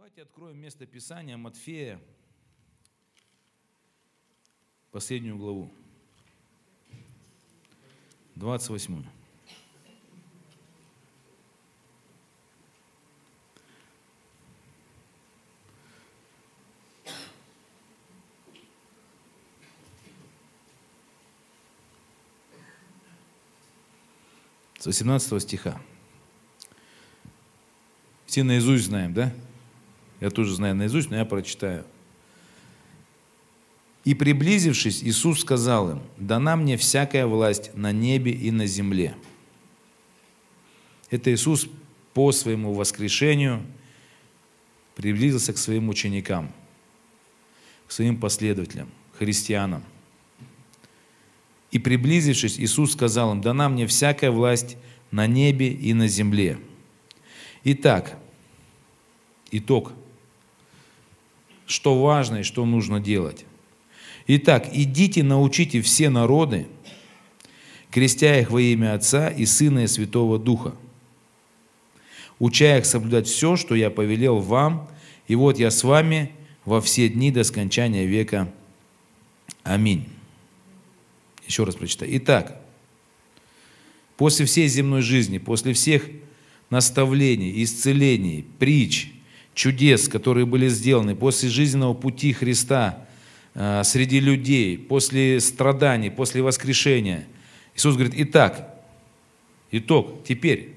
Давайте откроем место Писания Матфея, последнюю главу, 28. С 18 стиха. Все наизусть знаем, да? Я тоже знаю наизусть, но я прочитаю. И приблизившись, Иисус сказал им, «Дана мне всякая власть на небе и на земле». Это Иисус по своему воскрешению приблизился к своим ученикам, к своим последователям, христианам. И приблизившись, Иисус сказал им, «Дана мне всякая власть на небе и на земле». Итак, итог, что важно и что нужно делать. Итак, идите, научите все народы, крестя их во имя Отца и Сына и Святого Духа, уча их соблюдать все, что я повелел вам, и вот я с вами во все дни до скончания века. Аминь. Еще раз прочитаю. Итак, после всей земной жизни, после всех наставлений, исцелений, притч, чудес, которые были сделаны, после жизненного пути Христа – Э, среди людей, после страданий, после воскрешения. Иисус говорит, итак, итог, теперь,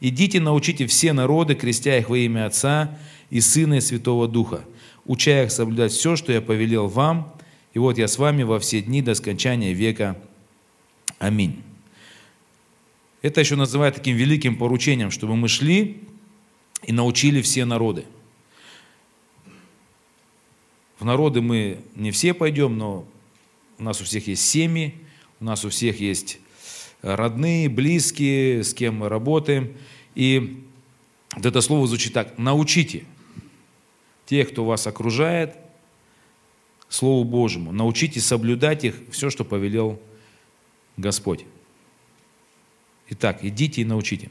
идите научите все народы, крестя их во имя Отца и Сына и Святого Духа, уча их соблюдать все, что я повелел вам, и вот я с вами во все дни до скончания века. Аминь. Это еще называют таким великим поручением, чтобы мы шли и научили все народы. В народы мы не все пойдем, но у нас у всех есть семьи, у нас у всех есть родные, близкие, с кем мы работаем. И вот это слово звучит так, научите тех, кто вас окружает, Слову Божьему. Научите соблюдать их, все, что повелел Господь. Итак, идите и научите.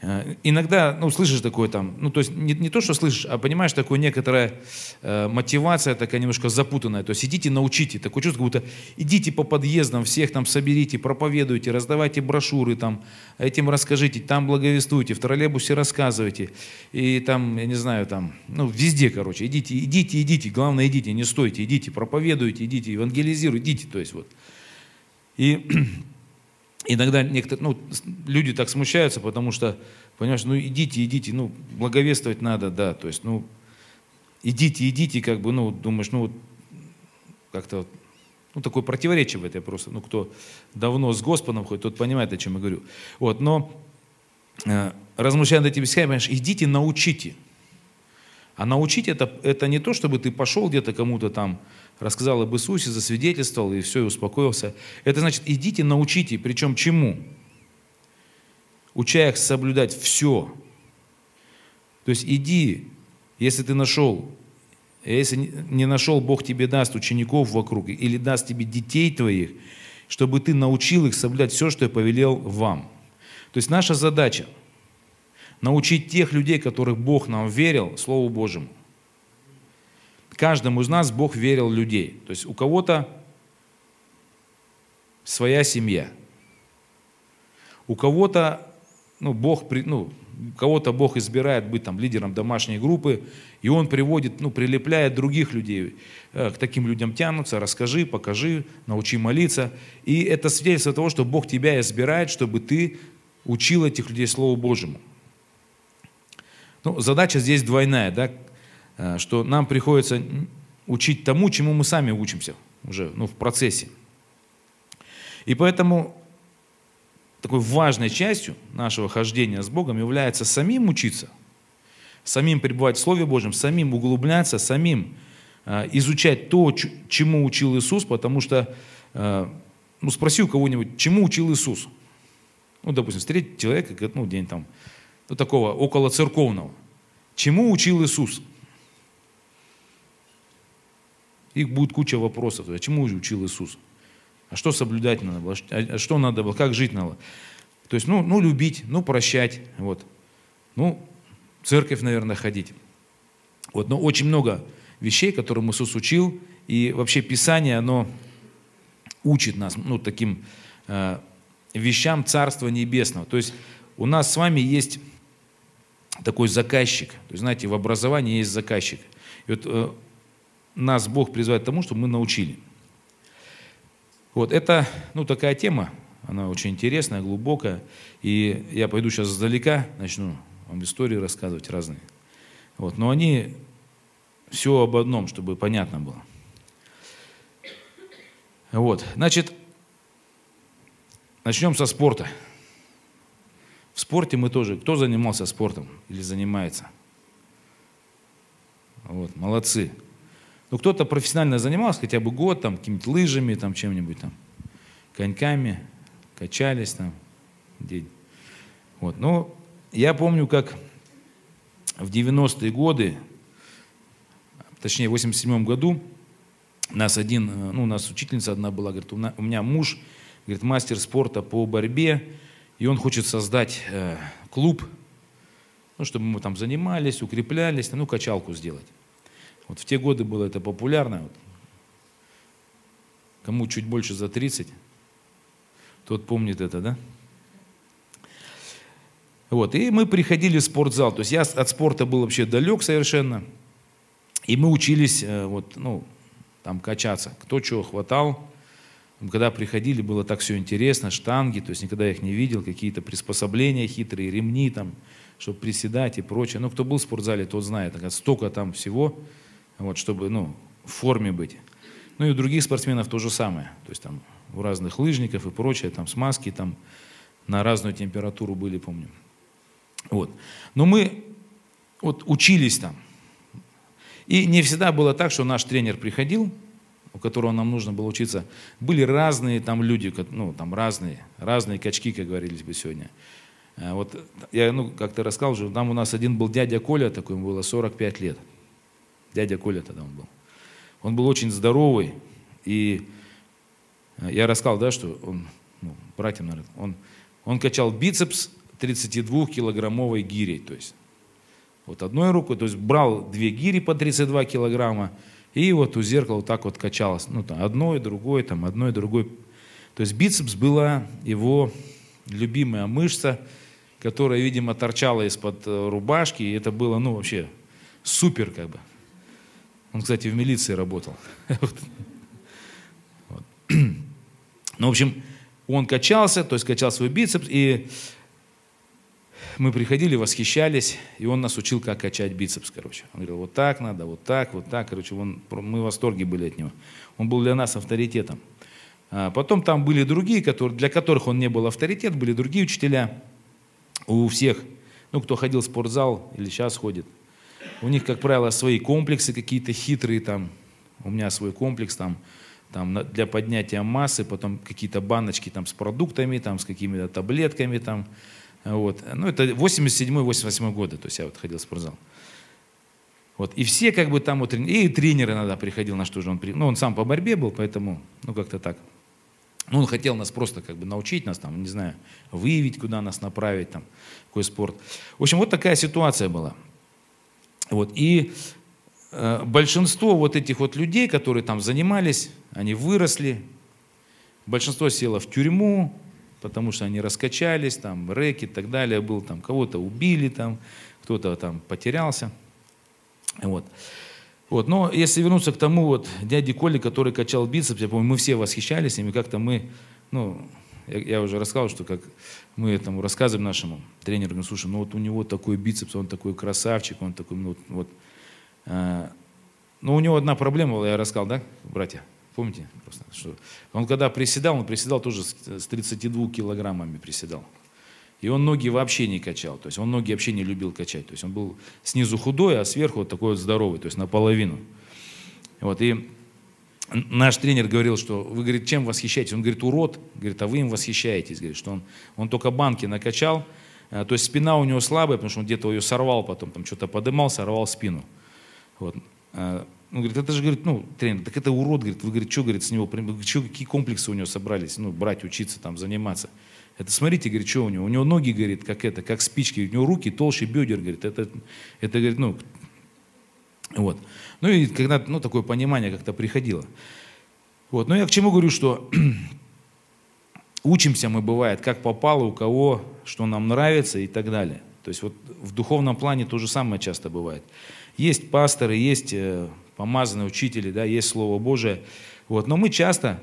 Э, иногда, ну, слышишь такое там, ну, то есть не, не то, что слышишь, а понимаешь, такое некоторая э, мотивация такая немножко запутанная. То есть идите, научите. Такое чувство, будто идите по подъездам, всех там соберите, проповедуйте, раздавайте брошюры там, этим расскажите, там благовествуйте, в троллейбусе рассказывайте. И там, я не знаю, там, ну, везде, короче, идите, идите, идите, главное, идите, не стойте, идите, проповедуйте, идите, евангелизируйте, идите, то есть вот. И иногда некоторые, ну, люди так смущаются, потому что, понимаешь, ну идите, идите, ну, благовествовать надо, да, то есть, ну, идите, идите, как бы, ну, думаешь, ну, как-то, ну, такое противоречие в этой просто, ну, кто давно с Господом ходит, тот понимает, о чем я говорю. Вот, но, э, размышляя над этими стихами, понимаешь, идите, научите. А научить это, это не то, чтобы ты пошел где-то кому-то там, рассказал об Иисусе, засвидетельствовал и все, и успокоился. Это значит, идите, научите, причем чему? Уча их соблюдать все. То есть иди, если ты нашел, если не нашел, Бог тебе даст учеников вокруг или даст тебе детей твоих, чтобы ты научил их соблюдать все, что я повелел вам. То есть наша задача – научить тех людей, которых Бог нам верил, Слову Божьему каждому из нас Бог верил людей. То есть у кого-то своя семья. У кого-то ну, Бог, ну, кого-то Бог избирает быть там лидером домашней группы, и он приводит, ну, прилепляет других людей, э, к таким людям тянутся, расскажи, покажи, научи молиться. И это свидетельство того, что Бог тебя избирает, чтобы ты учил этих людей Слову Божьему. Ну, задача здесь двойная, да, что нам приходится учить тому, чему мы сами учимся уже ну, в процессе. И поэтому такой важной частью нашего хождения с Богом является самим учиться, самим пребывать в Слове Божьем, самим углубляться, самим э, изучать то, чему учил Иисус, потому что, э, ну, спроси у кого-нибудь, чему учил Иисус? Ну, допустим, встретить человека, ну, день там, ну, такого около церковного. Чему учил Иисус? Их будет куча вопросов. А чему учил Иисус? А что соблюдать надо было? А что надо было? Как жить надо? То есть, ну, ну любить, ну прощать. Вот. Ну, церковь, наверное, ходить. Вот, но очень много вещей, которые Иисус учил, и вообще Писание, оно учит нас ну, таким э, вещам Царства Небесного. То есть у нас с вами есть такой заказчик. То есть, знаете, в образовании есть заказчик. И вот э, нас Бог призывает к тому, чтобы мы научили. Вот это, ну, такая тема, она очень интересная, глубокая. И я пойду сейчас издалека, начну вам истории рассказывать разные. Вот, но они все об одном, чтобы понятно было. Вот, значит, начнем со спорта. В спорте мы тоже, кто занимался спортом или занимается? Вот, молодцы. Ну, кто-то профессионально занимался хотя бы год, там, какими-то лыжами, там, чем-нибудь там, коньками, качались там, день. Вот, но я помню, как в 90-е годы, точнее, в 87 году, нас один, э, ну, у нас учительница одна была, говорит, у меня муж, говорит, мастер спорта по борьбе, и он хочет создать э, клуб, ну, чтобы мы там занимались, укреплялись, ну, качалку сделать. Вот в те годы было это популярно. Вот. Кому чуть больше за 30, тот помнит это, да? Вот, и мы приходили в спортзал. То есть я от спорта был вообще далек совершенно. И мы учились, э, вот, ну, там качаться. Кто чего хватал. Когда приходили, было так все интересно, штанги, то есть никогда их не видел, какие-то приспособления хитрые, ремни там, чтобы приседать и прочее. Ну, кто был в спортзале, тот знает, столько там всего, вот, чтобы, ну, в форме быть. Ну и у других спортсменов то же самое. То есть там у разных лыжников и прочее, там смазки там на разную температуру были, помню. Вот. Но мы вот учились там. И не всегда было так, что наш тренер приходил, у которого нам нужно было учиться. Были разные там люди, ну, там разные, разные качки, как говорились бы сегодня. А вот я, ну, как-то рассказал уже, там у нас один был дядя Коля, такой ему было 45 лет. Дядя Коля тогда он был. Он был очень здоровый, и э, я рассказал, да, что он, ну, братьям, наверное, он, он качал бицепс 32-килограммовой гирей, то есть вот одной рукой, то есть брал две гири по 32 килограмма, и вот у зеркала вот так вот качалось. Ну, там, одной, другой, там, одной, другой. То есть бицепс была его любимая мышца, которая, видимо, торчала из-под э, рубашки, и это было, ну, вообще супер, как бы. Он, кстати, в милиции работал. Ну, в общем, он качался, то есть качал свой бицепс, и мы приходили, восхищались, и он нас учил, как качать бицепс, короче. Он говорил, вот так надо, вот так, вот так, короче, он, мы в восторге были от него. Он был для нас авторитетом. А потом там были другие, которые, для которых он не был авторитет, были другие учителя. У всех, ну, кто ходил в спортзал или сейчас ходит, у них, как правило, свои комплексы какие-то хитрые там. У меня свой комплекс там, там для поднятия массы, потом какие-то баночки там с продуктами, там с какими-то таблетками там, вот. Ну, это 87-88 годы, то есть я вот ходил в спортзал. Вот. И все как бы там вот, и тренер иногда приходил, на что же он, ну, он сам по борьбе был, поэтому, ну, как-то так. Ну, он хотел нас просто как бы научить нас, там, не знаю, выявить, куда нас направить, там, какой спорт. В общем, вот такая ситуация была. Вот. И э, большинство вот этих вот людей, которые там занимались, они выросли, большинство село в тюрьму, потому что они раскачались, там рэки и так далее был, там кого-то убили, там кто-то там потерялся. Вот. Вот. Но если вернуться к тому вот дяде Коле, который качал бицепс, я помню, мы все восхищались им, и как-то мы, ну, я, я уже рассказывал, что как мы этому рассказываем нашему тренеру, говорим, слушай, ну вот у него такой бицепс, он такой красавчик, он такой, ну вот. А, но у него одна проблема была, я рассказал, да, братья? Помните? Просто, что он когда приседал, он приседал тоже с 32 килограммами приседал. И он ноги вообще не качал. То есть он ноги вообще не любил качать. То есть он был снизу худой, а сверху вот такой вот здоровый, то есть наполовину. Вот, и наш тренер говорил, что вы, говорит, чем восхищаетесь? Он говорит, урод, говорит, а вы им восхищаетесь. Говорит, что он, он только банки накачал, э, то есть спина у него слабая, потому что он где-то ее сорвал потом, там что-то подымал, сорвал спину. Вот. Э, ну, говорит, это же, говорит, ну, тренер, так это урод, говорит, вы, говорит, что, говорит, с него, что, какие комплексы у него собрались, ну, брать, учиться, там, заниматься. Это смотрите, говорит, что у него, у него ноги, говорит, как это, как спички, у него руки толще бедер, говорит, это, это, говорит, ну, вот. Ну, и когда, ну, такое понимание как-то приходило. Вот, но я к чему говорю, что учимся мы, бывает, как попало, у кого, что нам нравится и так далее. То есть вот в духовном плане то же самое часто бывает. Есть пасторы, есть э, помазанные учители, да, есть Слово Божие. Вот. Но мы часто,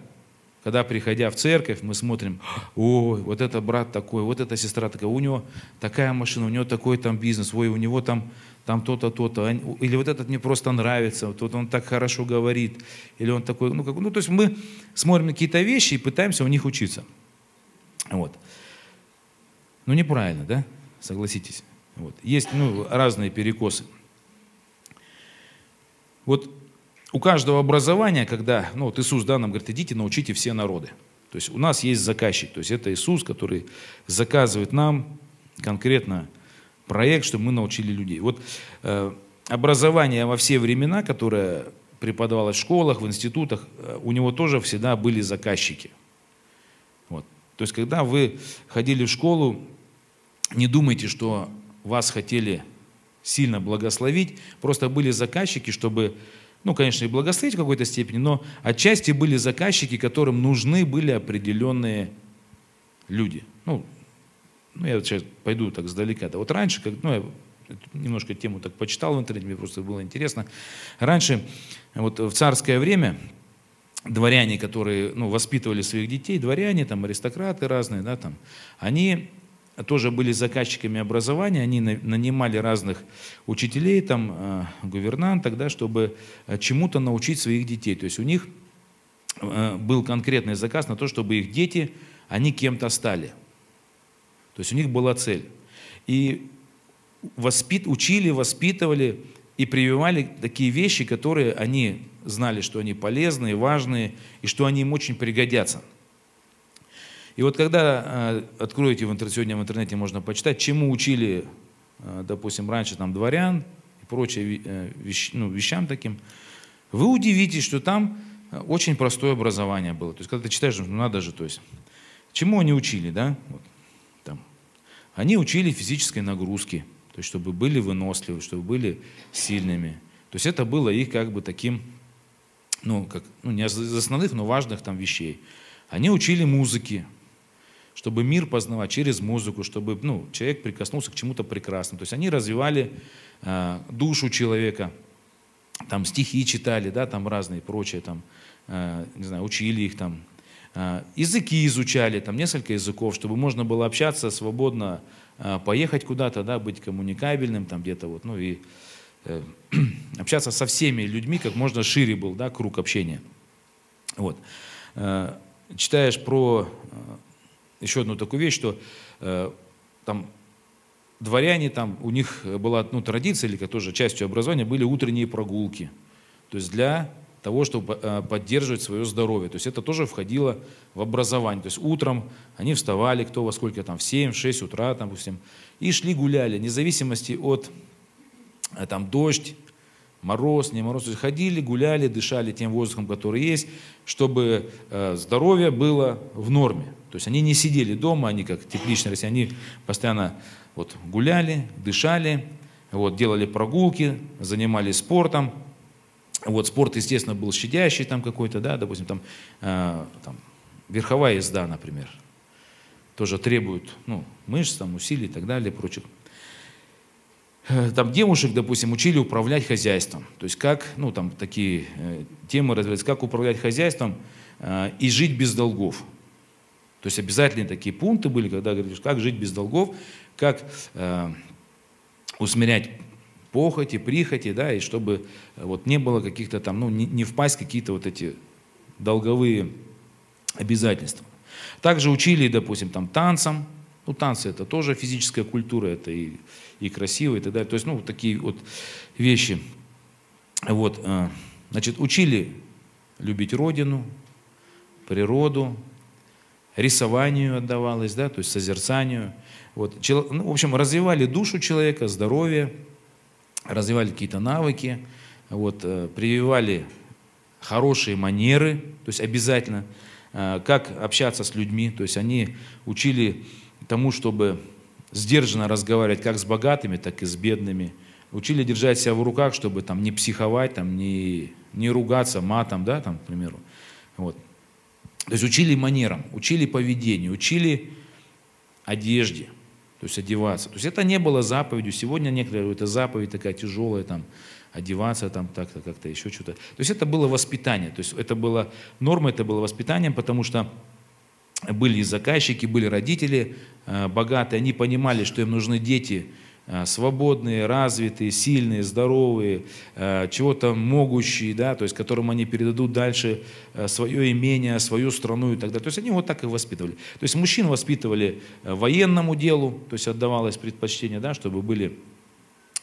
когда приходя в церковь, мы смотрим, ой, вот это брат такой, вот эта сестра такая, у него такая машина, у него такой там бизнес, ой, у него там там то-то, то-то, или вот этот мне просто нравится, вот он так хорошо говорит, или он такой, ну, как, ну, то есть мы смотрим какие-то вещи и пытаемся у них учиться. Вот. Ну, неправильно, да? Согласитесь. Вот. Есть ну, разные перекосы. Вот у каждого образования, когда, ну вот Иисус да, нам говорит, идите, научите все народы. То есть у нас есть заказчик, то есть это Иисус, который заказывает нам конкретно проект, чтобы мы научили людей. Вот э, образование во все времена, которое преподавалось в школах, в институтах, э, у него тоже всегда были заказчики. Вот. То есть когда вы ходили в школу, не думайте, что вас хотели сильно благословить. Просто были заказчики, чтобы, ну, конечно, и благословить в какой-то степени, но отчасти были заказчики, которым нужны были определенные люди. Ну, ну я вот сейчас пойду так сдалека. Да вот раньше, как, ну, я немножко тему так почитал в интернете, мне просто было интересно. Раньше, вот в царское время, дворяне, которые ну, воспитывали своих детей, дворяне, там, аристократы разные, да, там, они тоже были заказчиками образования, они нанимали разных учителей, там, э, гувернанток, да, чтобы э, чему-то научить своих детей. То есть у них э, был конкретный заказ на то, чтобы их дети, они кем-то стали. То есть у них была цель. И воспит, учили, воспитывали и прививали такие вещи, которые они знали, что они полезные, важные, и что они им очень пригодятся – и вот когда э, откроете в интернете, сегодня в интернете можно почитать, чему учили, э, допустим, раньше там дворян и прочие э, вещ, ну, вещам таким, вы удивитесь, что там очень простое образование было. То есть, когда ты читаешь, ну надо же, то есть, чему они учили, да? Вот, там. Они учили физической нагрузки, то есть, чтобы были выносливы, чтобы были сильными. То есть, это было их как бы таким, ну, как, ну, не из основных, но важных там вещей. Они учили музыке, чтобы мир познавать через музыку, чтобы ну, человек прикоснулся к чему-то прекрасному. То есть они развивали э, душу человека, там стихи читали, да, там разные прочие, там, э, не знаю, учили их там, э, языки изучали, там несколько языков, чтобы можно было общаться свободно, э, поехать куда-то, да, быть коммуникабельным там где-то вот, ну и э, общаться со всеми людьми, как можно шире был, да, круг общения. Вот. Э, читаешь про еще одну такую вещь, что э, там дворяне, там у них была ну, традиция, или тоже частью образования, были утренние прогулки. То есть для того, чтобы э, поддерживать свое здоровье. То есть это тоже входило в образование. То есть утром они вставали, кто во сколько там, в 7, в 6 утра, там, допустим, и шли гуляли, вне зависимости от э, там, дождь, мороз, не мороз. То есть ходили, гуляли, дышали тем воздухом, который есть, чтобы э, здоровье было в норме. То есть они не сидели дома, они как тепличные россияне, они постоянно вот, гуляли, дышали, вот, делали прогулки, занимались спортом. Вот, спорт, естественно, был щадящий там какой-то, да, допустим, там, э, там верховая езда, например, тоже требует ну, мышц, там, усилий и так далее, прочих. Э, там девушек, допустим, учили управлять хозяйством. То есть как, ну там такие э, темы развиваются, как управлять хозяйством э, и жить без долгов. То есть обязательные такие пункты были, когда говоришь, как жить без долгов, как э, усмирять похоти, прихоти, да, и чтобы вот не было каких-то там, ну, не, не впасть в какие-то вот эти долговые обязательства. Также учили, допустим, там танцам. Ну, танцы это тоже физическая культура, это и, и красиво, и так далее. То есть, ну, такие вот вещи. Вот, э, значит, учили любить Родину, природу, рисованию отдавалось, да, то есть созерцанию. Вот. Ну, в общем, развивали душу человека, здоровье, развивали какие-то навыки, вот, э, прививали хорошие манеры, то есть обязательно, э, как общаться с людьми, то есть они учили тому, чтобы сдержанно разговаривать как с богатыми, так и с бедными, учили держать себя в руках, чтобы там не психовать, там, не, не ругаться матом, да, там, к примеру. Вот. То есть учили манерам, учили поведению, учили одежде, то есть одеваться. То есть это не было заповедью. Сегодня некоторые это заповедь такая тяжелая, там, одеваться там так-то, как-то еще что-то. То есть это было воспитание, то есть это было норма, это было воспитанием, потому что были и заказчики, были родители э, богатые, они понимали, что им нужны дети, Э, свободные, развитые, сильные, здоровые, э, чего-то могущие, да, то есть которым они передадут дальше свое имение, свою страну и так далее. То есть они вот так и воспитывали. То есть мужчин воспитывали военному делу, то есть отдавалось предпочтение, да, чтобы были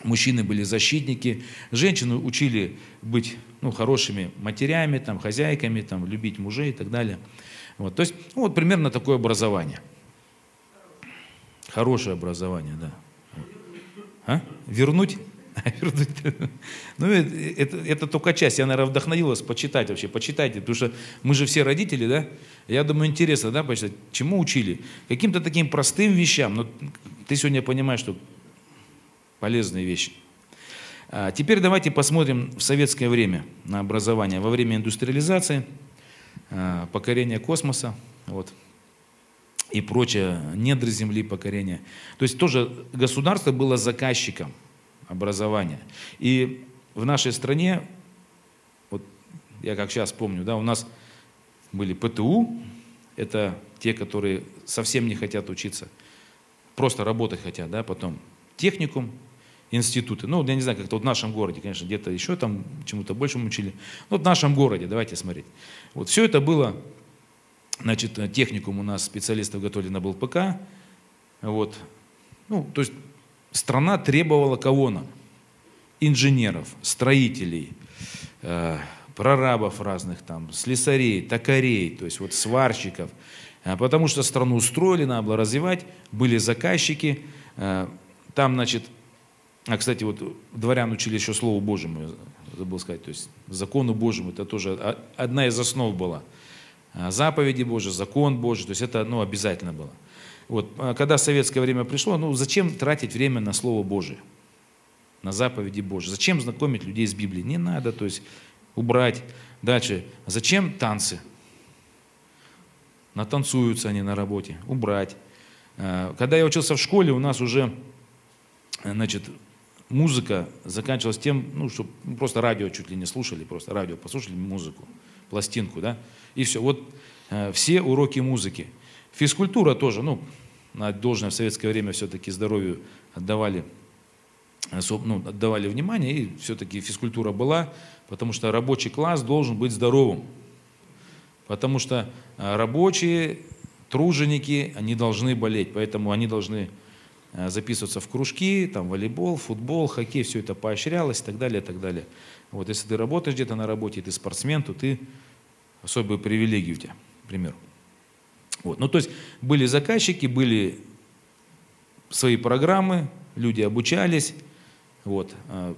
мужчины были защитники, женщины учили быть ну, хорошими матерями, там, хозяйками, там, любить мужей и так далее. Вот, то есть ну, вот примерно такое образование. Хорошее образование, да. А? Вернуть? Вернуть. Ну, это, это только часть. Я, наверное, вдохновилась почитать вообще. Почитайте, потому что мы же все родители, да? Я думаю, интересно, да, почитать. Чему учили? Каким-то таким простым вещам. Но ты сегодня понимаешь, что полезные вещи. А теперь давайте посмотрим в советское время на образование. Во время индустриализации, а, покорения космоса, вот, и прочее, недры земли покорения. То есть тоже государство было заказчиком образования. И в нашей стране, вот я как сейчас помню, да, у нас были ПТУ, это те, которые совсем не хотят учиться, просто работать хотят, да, потом техникум, институты. Ну, я не знаю, как-то вот в нашем городе, конечно, где-то еще там чему-то большему учили. Ну, вот в нашем городе, давайте смотреть. Вот все это было Значит, э, техникум у нас специалистов готовили на БЛПК. Вот. Ну, то есть страна требовала кого нам? Инженеров, строителей, э, прорабов разных там, слесарей, токарей, то есть вот сварщиков. А потому что страну устроили, надо было развивать, были заказчики. Э, там, значит, а, кстати, вот дворян учили еще Слову Божьему, забыл сказать, то есть закону Божьему, это тоже одна из основ была – а, заповеди Божьи, закон Божий, то есть это ну, обязательно было. Вот, а, когда советское время пришло, ну зачем тратить время на Слово Божие, на заповеди Божьи? Зачем знакомить людей с Библией? Не надо, то есть убрать. Дальше, зачем танцы? Натанцуются они на работе, убрать. А, когда я учился в школе, у нас уже, значит, музыка заканчивалась тем, ну, что просто радио чуть ли не слушали, просто радио послушали музыку, пластинку, да, и все. Вот э, все уроки музыки. Физкультура тоже, ну, на должное в советское время все-таки здоровью отдавали, э, ну, отдавали внимание, и все-таки физкультура была, потому что рабочий класс должен быть здоровым. Потому что э, рабочие, труженики, они должны болеть, поэтому они должны записываться в кружки, там волейбол, футбол, хоккей, все это поощрялось и так далее, и так далее. Вот если ты работаешь где-то на работе, ты спортсмен, то ты особые привилегии у тебя, к примеру. Вот. Ну, то есть были заказчики, были свои программы, люди обучались. Вот. А,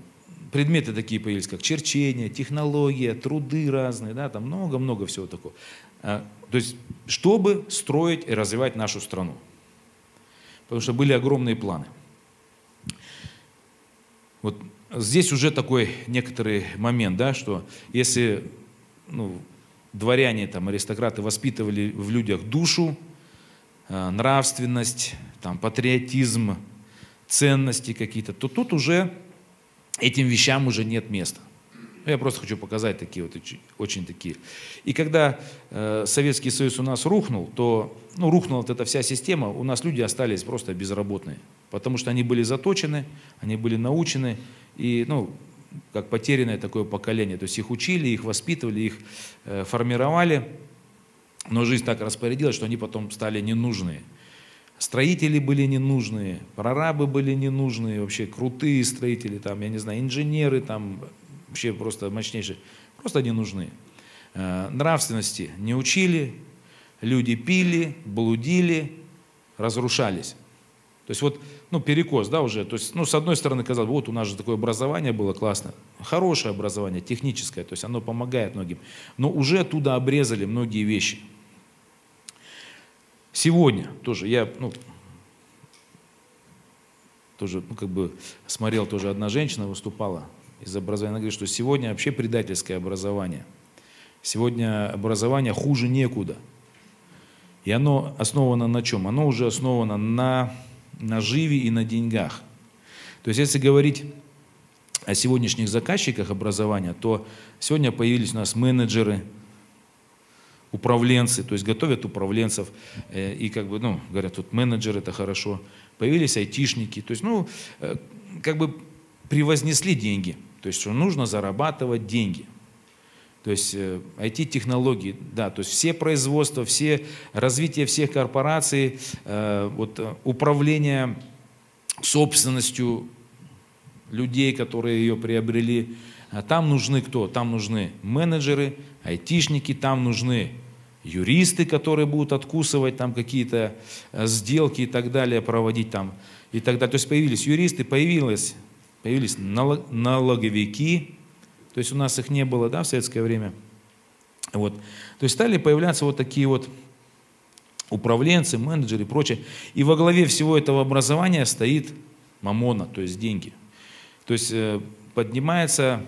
предметы такие появились, как черчение, технология, труды разные, да, там много-много всего такого. А, то есть, чтобы строить и развивать нашу страну. Потому что были огромные планы. Вот здесь уже такой некоторый момент, да, что если ну, дворяне, там, аристократы воспитывали в людях душу, э, нравственность, там, патриотизм, ценности какие-то, то тут уже этим вещам уже нет места. Ну, я просто хочу показать такие вот очень такие. И когда э, Советский Союз у нас рухнул, то ну, рухнула вот эта вся система, у нас люди остались просто безработные, потому что они были заточены, они были научены, и ну, как потерянное такое поколение. То есть их учили, их воспитывали, их э, формировали, но жизнь так распорядилась, что они потом стали ненужные. Строители были ненужные, прорабы были ненужные, вообще крутые строители, там, я не знаю, инженеры, там, вообще просто мощнейшие, просто не нужны. Э, нравственности не учили, люди пили, блудили, разрушались. То есть вот, ну, перекос, да, уже. То есть, ну, с одной стороны, казалось, вот у нас же такое образование было классно. Хорошее образование, техническое, то есть оно помогает многим. Но уже оттуда обрезали многие вещи. Сегодня тоже я, ну, тоже, ну, как бы смотрел, тоже одна женщина выступала из образования. Она говорит, что сегодня вообще предательское образование. Сегодня образование хуже некуда. И оно основано на чем? Оно уже основано на наживе и на деньгах. То есть если говорить о сегодняшних заказчиках образования, то сегодня появились у нас менеджеры, управленцы, то есть готовят управленцев, э, и как бы, ну, говорят, тут менеджер это хорошо. Появились айтишники, то есть, ну, э, как бы превознесли деньги, то есть, что нужно зарабатывать деньги. То есть IT-технологии, э, да, то есть все производства, все развитие всех корпораций, э, вот, э, управление собственностью людей, которые ее приобрели, а там нужны кто? Там нужны менеджеры, айтишники, там нужны юристы, которые будут откусывать там какие-то сделки и так далее, проводить там и так далее. То есть появились юристы, появилось, появились налоговики, то есть у нас их не было да, в советское время. Вот. То есть стали появляться вот такие вот управленцы, менеджеры и прочее. И во главе всего этого образования стоит мамона, то есть деньги. То есть э, поднимается,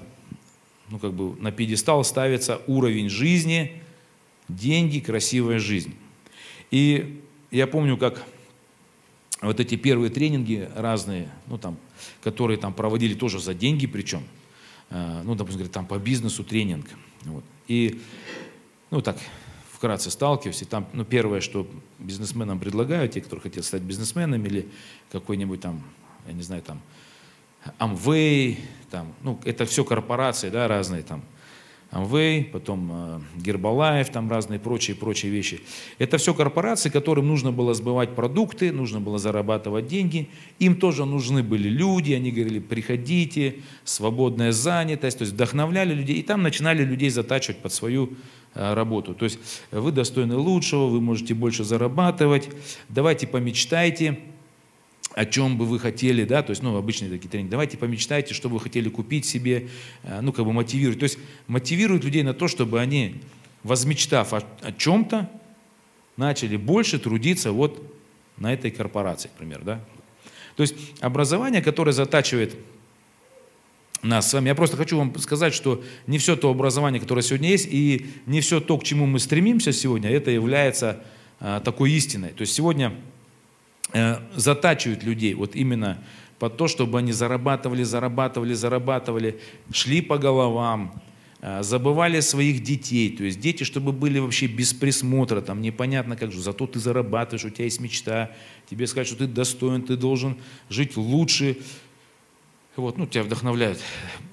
ну как бы на пьедестал ставится уровень жизни, деньги, красивая жизнь. И я помню, как вот эти первые тренинги разные, ну там, которые там проводили тоже за деньги причем, Э, ну, допустим, говорит, там по бизнесу тренинг. Вот. И, ну, так, вкратце сталкиваюсь, и там, ну, первое, что бизнесменам предлагают, те, которые хотят стать бизнесменами, или какой-нибудь там, я не знаю, там, Amway, там, ну, это все корпорации, да, разные там, Amway, потом э, Гербалаев, там разные прочие-прочие вещи. Это все корпорации, которым нужно было сбывать продукты, нужно было зарабатывать деньги. Им тоже нужны были люди, они говорили, приходите, свободная занятость, то есть вдохновляли людей. И там начинали людей затачивать под свою э, работу. То есть вы достойны лучшего, вы можете больше зарабатывать, давайте помечтайте, о чем бы вы хотели, да, то есть, ну, обычные такие тренинги, давайте помечтайте, что вы хотели купить себе, э, ну, как бы мотивируют. То есть мотивируют людей на то, чтобы они, возмечтав о, о чем-то, начали больше трудиться вот на этой корпорации, например, да. То есть образование, которое затачивает нас с вами. Я просто хочу вам сказать, что не все то образование, которое сегодня есть, и не все то, к чему мы стремимся сегодня, это является а, такой истиной. То есть сегодня затачивают людей вот именно под то, чтобы они зарабатывали, зарабатывали, зарабатывали, шли по головам, э, забывали своих детей, то есть дети, чтобы были вообще без присмотра, там непонятно как же, зато ты зарабатываешь, у тебя есть мечта, тебе скажут, что ты достоин, ты должен жить лучше, вот, ну, тебя вдохновляют,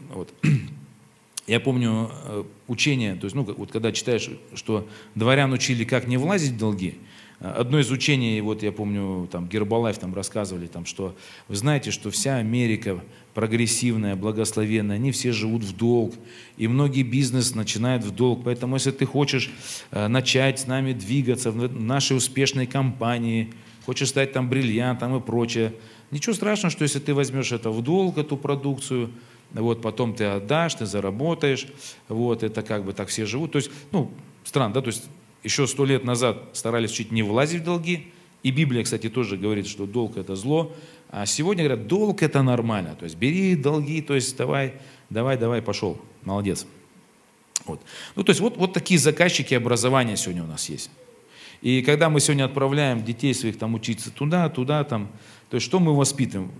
вот. Я помню э, учение, то есть, ну, вот когда читаешь, что дворян учили, как не влазить в долги, Одно из учений, вот я помню, там Гербалайф там рассказывали, там, что вы знаете, что вся Америка прогрессивная, благословенная, они все живут в долг, и многие бизнес начинают в долг. Поэтому, если ты хочешь э, начать с нами двигаться в нашей успешной компании, хочешь стать там бриллиантом и прочее, ничего страшного, что если ты возьмешь это в долг, эту продукцию, вот потом ты отдашь, ты заработаешь, вот это как бы так все живут. То есть, ну, странно, да, то есть еще сто лет назад старались чуть не влазить в долги. И Библия, кстати, тоже говорит, что долг это зло. А сегодня говорят, долг это нормально. То есть бери долги, то есть давай, давай, давай, пошел. Молодец. Вот. Ну, то есть вот, вот такие заказчики образования сегодня у нас есть. И когда мы сегодня отправляем детей своих там учиться туда, туда, там, то есть что мы воспитываем?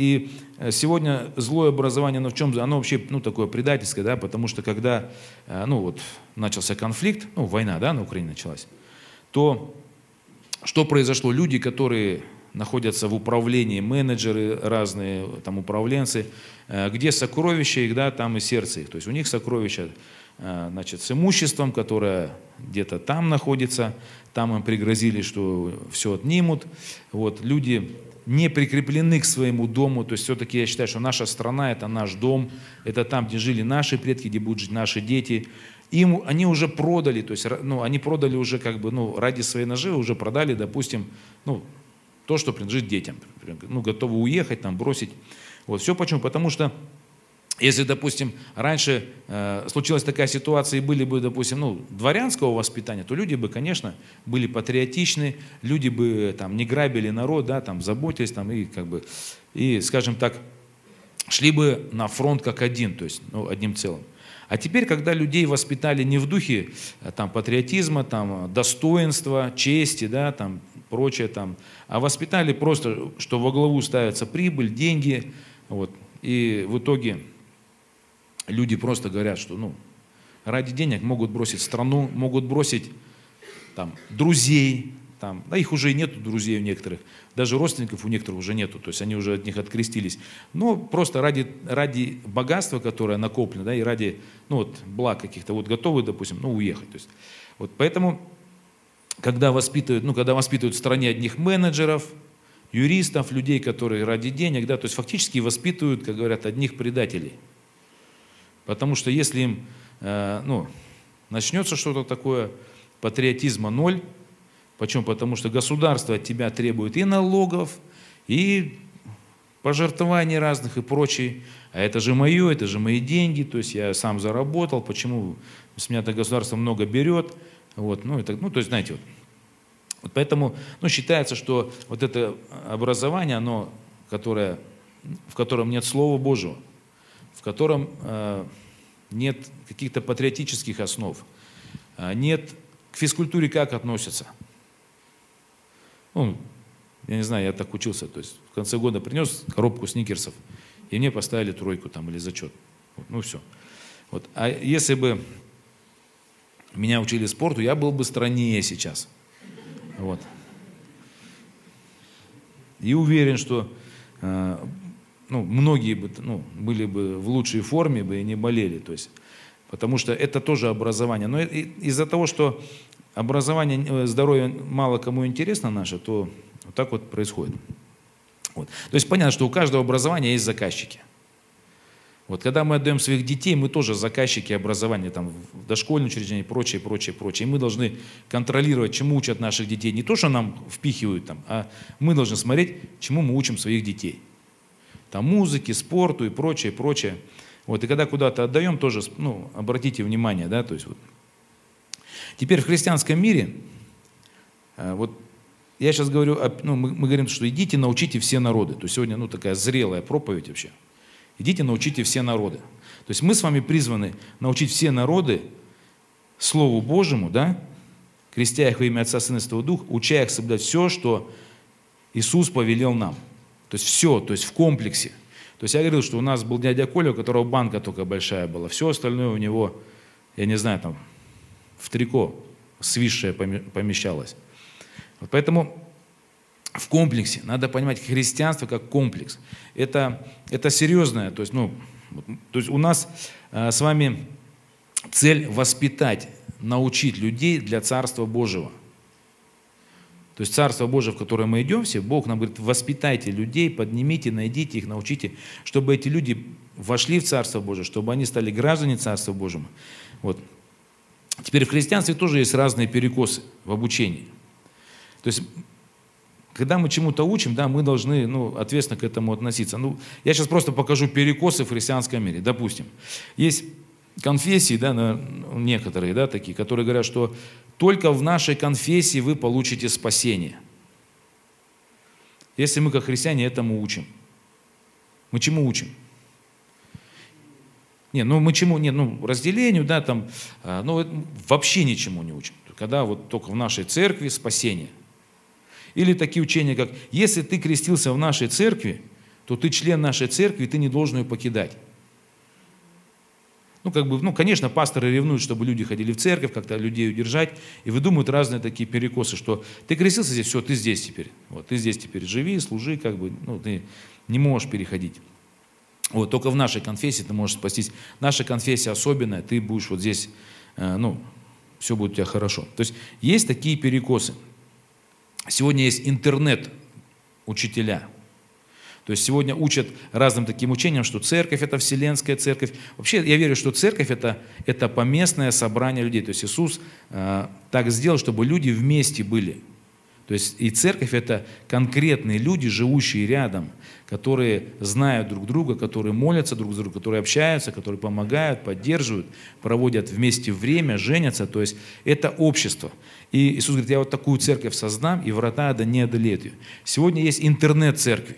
И э, сегодня злое образование, оно в чем? Оно вообще, ну, такое предательское, да, потому что когда, э, ну, вот, начался конфликт, ну, война, да, на Украине началась, то что произошло? Люди, которые находятся в управлении, менеджеры разные, там, управленцы, э, где сокровища их, да, там и сердце их. То есть у них сокровища, значит, с имуществом, которое где-то там находится, там им пригрозили, что все отнимут. Вот, люди не прикреплены к своему дому. То есть все-таки я считаю, что наша страна – это наш дом, это там, где жили наши предки, где будут жить наши дети. Им, они уже продали, то есть ну, они продали уже как бы ну, ради своей наживы, уже продали, допустим, ну, то, что принадлежит детям. Ну, готовы уехать, там, бросить. Вот. Все почему? Потому что если, допустим, раньше э, случилась такая ситуация и были бы, допустим, ну, дворянского воспитания, то люди бы, конечно, были патриотичны, люди бы там не грабили народ, да, там заботились, там и как бы, и, скажем так, шли бы на фронт как один, то есть ну, одним целым. А теперь, когда людей воспитали не в духе э, там, патриотизма, там, достоинства, чести, да, там, прочее, там, а воспитали просто, что во главу ставится прибыль, деньги, вот, и в итоге люди просто говорят, что ну, ради денег могут бросить страну, могут бросить там, друзей, там, да их уже и нету друзей у некоторых, даже родственников у некоторых уже нету, то есть они уже от них открестились. Но просто ради, ради богатства, которое накоплено, да, и ради ну, вот, благ каких-то, вот готовы, допустим, ну, уехать. То есть, вот, поэтому, когда воспитывают, ну, когда воспитывают в стране одних менеджеров, юристов, людей, которые ради денег, да, то есть фактически воспитывают, как говорят, одних предателей. Потому что если им э, ну, начнется что-то такое, патриотизма ноль, Почему? Потому что государство от тебя требует и налогов, и пожертвований разных и прочее. А это же мое, это же мои деньги, то есть я сам заработал, почему с меня-то государство много берет. Вот, ну, это, ну, то есть, знаете, вот, вот поэтому ну, считается, что вот это образование, оно, которое, в котором нет Слова Божьего, в котором э, нет каких-то патриотических основ, э, нет к физкультуре как относятся – ну, я не знаю, я так учился. То есть в конце года принес коробку сникерсов, и мне поставили тройку там или зачет. Вот, ну все. Вот. А если бы меня учили спорту, я был бы страннее сейчас. Вот. И уверен, что э, ну, многие бы, ну, были бы в лучшей форме бы и не болели. То есть, потому что это тоже образование. Но из-за того, что образование, э, здоровье мало кому интересно наше, то вот так вот происходит. Вот. То есть понятно, что у каждого образования есть заказчики. Вот когда мы отдаем своих детей, мы тоже заказчики образования, там, в дошкольные учреждения и прочее, прочее, прочее. И мы должны контролировать, чему учат наших детей. Не то, что нам впихивают там, а мы должны смотреть, чему мы учим своих детей. Там музыке, спорту и прочее, прочее. Вот, и когда куда-то отдаем, тоже, ну, обратите внимание, да, то есть вот, Теперь в христианском мире, э, вот я сейчас говорю, ну, мы, мы говорим, что идите, научите все народы. То есть сегодня ну, такая зрелая проповедь вообще. Идите, научите все народы. То есть мы с вами призваны научить все народы Слову Божьему, да, крестя их во имя Отца, Сына и Святого Духа, уча их соблюдать все, что Иисус повелел нам. То есть все, то есть в комплексе. То есть я говорил, что у нас был дядя Коля, у которого банка только большая была. Все остальное у него, я не знаю, там в трико свисшее помещалось. Вот поэтому в комплексе надо понимать христианство как комплекс. Это, это серьезное, то есть, ну, то есть у нас э, с вами цель воспитать, научить людей для Царства Божьего. То есть Царство Божие, в которое мы идем все, Бог нам говорит, воспитайте людей, поднимите, найдите их, научите, чтобы эти люди вошли в Царство Божие, чтобы они стали граждане Царства Божьего. Вот. Теперь в христианстве тоже есть разные перекосы в обучении. То есть, когда мы чему-то учим, да, мы должны ну, ответственно к этому относиться. Ну, я сейчас просто покажу перекосы в христианском мире. Допустим, есть конфессии, да, некоторые, да, такие, которые говорят, что только в нашей конфессии вы получите спасение. Если мы, как христиане, этому учим. Мы чему учим? Не, ну мы чему, не, ну разделению, да, там, а, ну вообще ничему не учим. Когда вот только в нашей церкви спасение. Или такие учения, как, если ты крестился в нашей церкви, то ты член нашей церкви, и ты не должен ее покидать. Ну, как бы, ну, конечно, пасторы ревнуют, чтобы люди ходили в церковь, как-то людей удержать, и выдумывают разные такие перекосы, что ты крестился здесь, все, ты здесь теперь. Вот, ты здесь теперь живи, служи, как бы, ну, ты не можешь переходить. Вот, только в нашей конфессии ты можешь спастись. Наша конфессия особенная, ты будешь вот здесь, э, ну, все будет у тебя хорошо. То есть есть такие перекосы. Сегодня есть интернет-учителя. То есть сегодня учат разным таким учениям, что церковь – это вселенская церковь. Вообще я верю, что церковь это, – это поместное собрание людей. То есть Иисус э, так сделал, чтобы люди вместе были. То есть и церковь это конкретные люди, живущие рядом, которые знают друг друга, которые молятся друг за друга, которые общаются, которые помогают, поддерживают, проводят вместе время, женятся. То есть это общество. И Иисус говорит, я вот такую церковь создам, и врата да не одолеют ее. Сегодня есть интернет-церкви.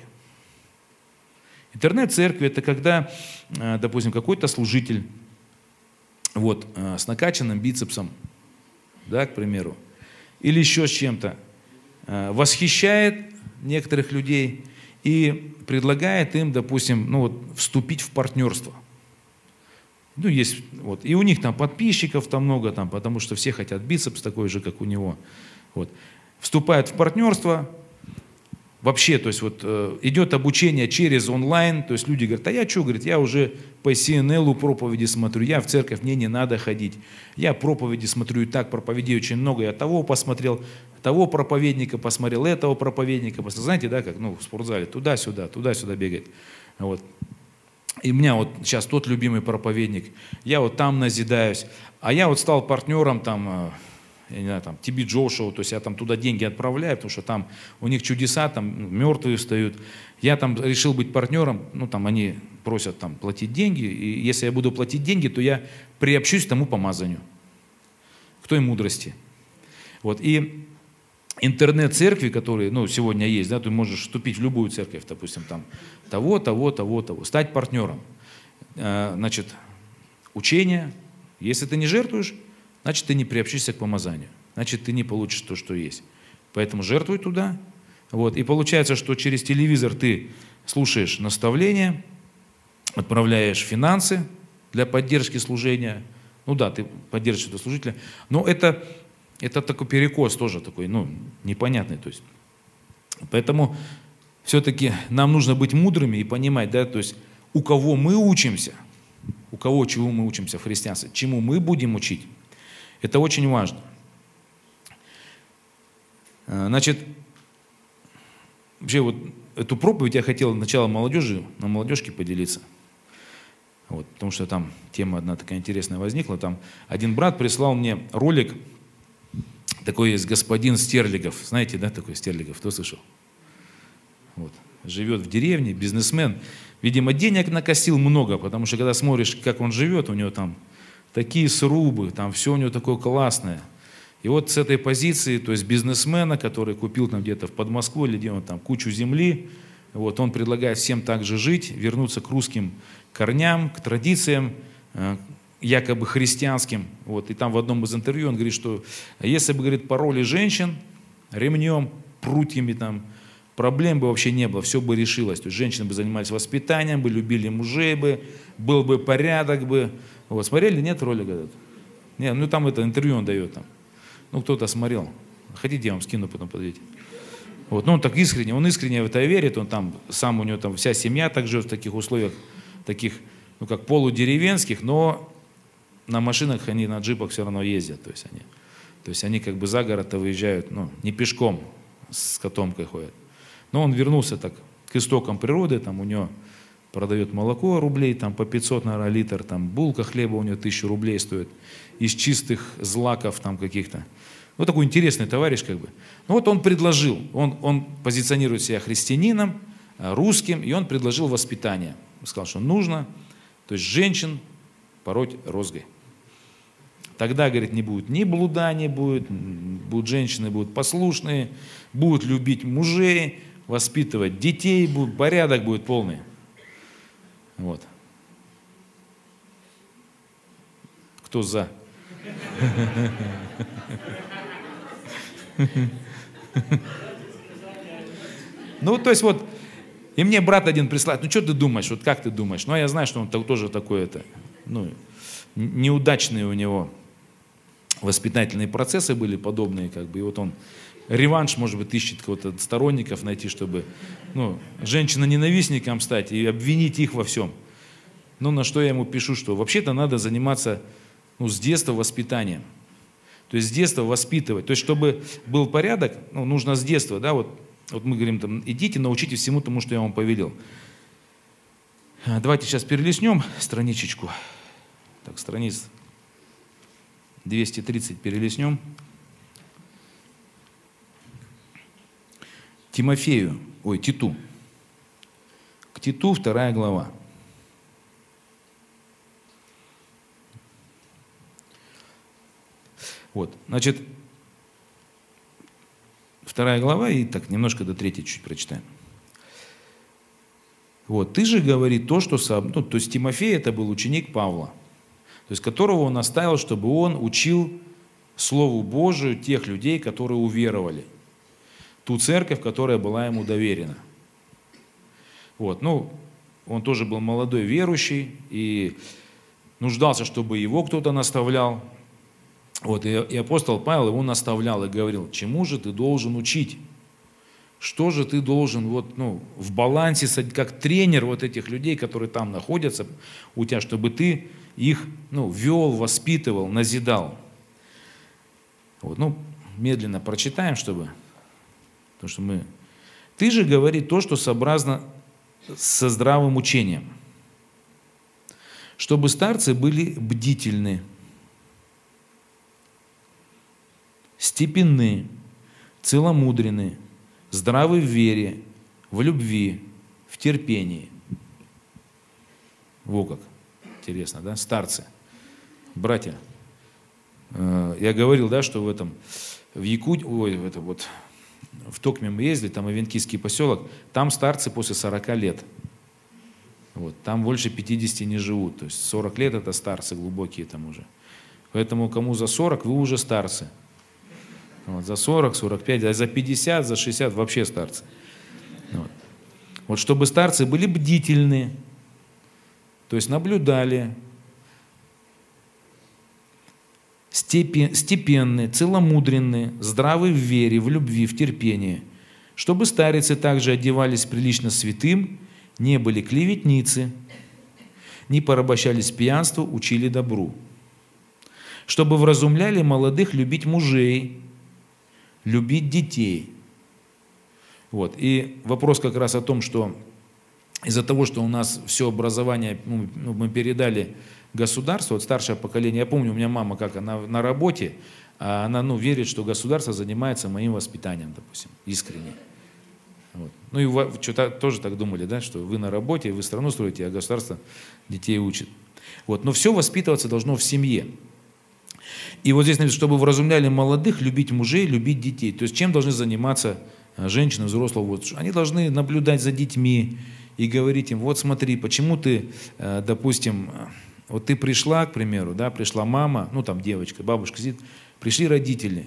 Интернет-церкви – это когда, э, допустим, какой-то служитель вот, э, с накачанным бицепсом, да, к примеру, или еще с чем-то, э, восхищает некоторых людей и предлагает им, допустим, ну вот, вступить в партнерство. Ну, есть, вот, и у них там подписчиков там много, там, потому что все хотят бицепс такой же, как у него. Вот. Вступают в партнерство, вообще, то есть вот э, идет обучение через онлайн, то есть люди говорят, а я что, говорит, я уже по CNN проповеди смотрю, я в церковь, мне не надо ходить, я проповеди смотрю, и так проповедей очень много, я того посмотрел, того проповедника посмотрел, этого проповедника посмотрел, знаете, да, как, ну, в спортзале, туда-сюда, туда-сюда бегает, вот. И у меня вот сейчас тот любимый проповедник, я вот там назидаюсь, а я вот стал партнером там, э, я не знаю, там, Тиби Джошоу, то есть я там туда деньги отправляю, потому что там у них чудеса, там мертвые встают. Я там решил быть партнером, ну там они просят там платить деньги, и если я буду платить деньги, то я приобщусь к тому помазанию, к той мудрости. Вот, и интернет-церкви, которые ну, сегодня есть, да, ты можешь вступить в любую церковь, допустим, там, того, того, того, того, стать партнером. Э, значит, учение, если ты не жертвуешь, значит, ты не приобщишься к помазанию, значит, ты не получишь то, что есть. Поэтому жертвуй туда. Вот. И получается, что через телевизор ты слушаешь наставления, отправляешь финансы для поддержки служения. Ну да, ты поддерживаешь этого служителя. Но это, это такой перекос тоже такой, ну, непонятный. То есть. Поэтому все-таки нам нужно быть мудрыми и понимать, да, то есть у кого мы учимся, у кого чего мы учимся в христианстве, чему мы будем учить, это очень важно. Э, значит, вообще вот эту проповедь я хотел сначала молодежи, на молодежке поделиться. Вот, потому что там тема одна такая интересная возникла. Там один брат прислал мне ролик, такой есть господин Стерлигов. Знаете, да, такой Стерлигов? Кто слышал? Вот. Живет в деревне, бизнесмен. Видимо, денег накосил много, потому что когда смотришь, как он живет, у него там такие срубы, там все у него такое классное. И вот с этой позиции, то есть бизнесмена, который купил там где-то в Подмосковье или где он там кучу земли, вот он предлагает всем также жить, вернуться к русским корням, к традициям, э, якобы христианским. Вот, и там в одном из интервью он говорит, что если бы, говорит, пароли женщин ремнем, прутьями там, проблем бы вообще не было, все бы решилось. То есть женщины бы занимались воспитанием, бы любили мужей бы, был бы порядок бы, вот, смотрели, нет ролика этот? Нет, ну там это интервью он дает там. Ну, кто-то смотрел. Хотите, я вам скину, потом подойдите. Вот, ну, он так искренне, он искренне в это верит, он там, сам у него там вся семья так живет в таких условиях, таких, ну, как полудеревенских, но на машинах они, на джипах все равно ездят, то есть они, то есть они как бы за город выезжают, ну, не пешком, с котомкой ходят. Но он вернулся так к истокам природы, там у него продает молоко рублей, там по 500 наверное, литр, там булка хлеба у него 1000 рублей стоит, из чистых злаков там каких-то. Вот такой интересный товарищ как бы. Ну вот он предложил, он, он позиционирует себя христианином, э, русским, и он предложил воспитание. Сказал, что нужно, то есть женщин пороть розгой. Тогда, говорит, не будет ни блуда не будет, будут женщины будут послушные, будут любить мужей, воспитывать детей, будут, порядок будет полный. Вот. Кто за? Ну, то есть вот, и мне брат один прислал, ну, что ты думаешь, вот как ты думаешь? Ну, а я знаю, что он тоже такой это, ну, неудачные у него воспитательные процессы были подобные, как бы, и вот он реванш, может быть, ищет кого-то сторонников найти, чтобы ну, женщина-ненавистникам стать и обвинить их во всем. Ну, на что я ему пишу, что вообще-то надо заниматься ну, с детства воспитанием. То есть с детства воспитывать. То есть чтобы был порядок, ну, нужно с детства, да, вот, вот мы говорим, там, идите, научитесь всему тому, что я вам повелел. А, давайте сейчас перелистнем страничечку. Так, страниц 230 перелистнем. Тимофею, ой, Титу. К Титу вторая глава. Вот, значит, вторая глава, и так немножко до третьей чуть прочитаем. Вот, ты же говорит то, что... Ну, то есть Тимофей это был ученик Павла, то есть которого он оставил, чтобы он учил Слову Божию тех людей, которые уверовали. Ту церковь, которая была ему доверена. Вот, ну, он тоже был молодой верующий и нуждался, чтобы его кто-то наставлял. Вот, и, апостол Павел его наставлял и говорил, чему же ты должен учить? Что же ты должен вот, ну, в балансе, как тренер вот этих людей, которые там находятся у тебя, чтобы ты их ну, вел, воспитывал, назидал. Вот, ну, медленно прочитаем, чтобы, потому что мы... Ты же говори то, что сообразно со здравым учением, чтобы старцы были бдительны, степенны, целомудренны, здравы в вере, в любви, в терпении. Во как. Интересно, да? Старцы. Братья. Э, я говорил, да, что в этом, в Якутии, ой, это вот, в Токме мы ездили, там Ивенкийский поселок, там старцы после 40 лет. Вот, там больше 50 не живут. То есть 40 лет это старцы глубокие там уже. Поэтому кому за 40, вы уже старцы. Вот, за 40, 45, а за 50, за 60 вообще старцы. Вот. вот чтобы старцы были бдительны, то есть наблюдали, степенны, целомудренны, здравы в вере, в любви, в терпении, чтобы старицы также одевались прилично святым, не были клеветницы, не порабощались пьянству, учили добру, чтобы вразумляли молодых любить мужей, любить детей. Вот. И вопрос как раз о том, что из-за того, что у нас все образование ну, мы передали государству, вот старшее поколение, я помню, у меня мама, как она на работе, а она ну, верит, что государство занимается моим воспитанием, допустим, искренне. Вот. Ну и вы что-то тоже так думали, да, что вы на работе, вы страну строите, а государство детей учит. Вот. Но все воспитываться должно в семье. И вот здесь написано, чтобы вразумляли молодых, любить мужей, любить детей. То есть чем должны заниматься э, женщины, взрослые? Вот, они должны наблюдать за детьми и говорить им, вот смотри, почему ты, э, допустим, вот ты пришла, к примеру, да, пришла мама, ну там девочка, бабушка сидит, пришли родители,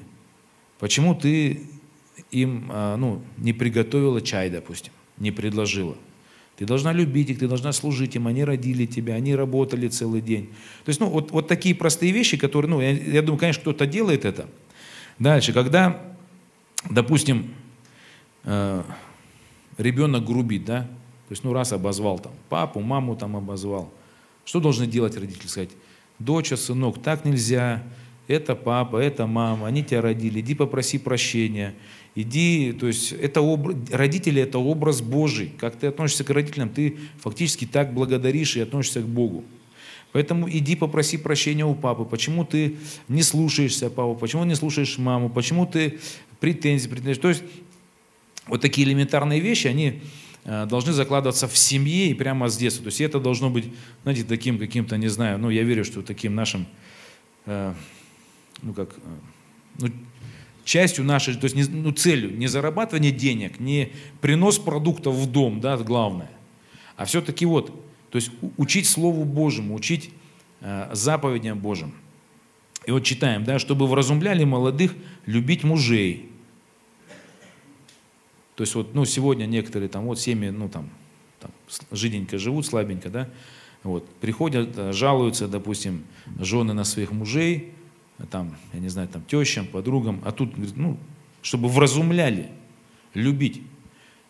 почему ты им ну, не приготовила чай, допустим, не предложила? Ты должна любить их, ты должна служить им, они родили тебя, они работали целый день. То есть, ну, вот, вот такие простые вещи, которые, ну, я, я думаю, конечно, кто-то делает это. Дальше, когда, допустим, э, ребенок грубит, да, то есть, ну, раз обозвал там папу, маму там обозвал, что должны делать родители? Сказать, доча, сынок, так нельзя, это папа, это мама, они тебя родили, иди попроси прощения. Иди, то есть это образ, родители это образ Божий. Как ты относишься к родителям, ты фактически так благодаришь и относишься к Богу. Поэтому иди попроси прощения у папы. Почему ты не слушаешься папу, почему не слушаешь маму, почему ты претензии, претензии. То есть вот такие элементарные вещи, они должны закладываться в семье и прямо с детства. То есть это должно быть, знаете, таким каким-то, не знаю, ну я верю, что таким нашим, э, ну как, э, ну, частью нашей, то есть не, ну, целью не зарабатывание денег, не принос продуктов в дом, да, главное, а все-таки вот, то есть учить Слову Божьему, учить э, заповедям Божьим. И вот читаем, да, чтобы вразумляли молодых любить мужей. То есть вот, ну, сегодня некоторые там, вот семьи, ну, там, там жиденько живут, слабенько, да, вот, приходят, э, жалуются, допустим, жены на своих мужей, там, я не знаю, там, тещам, подругам, а тут, ну, чтобы вразумляли, любить.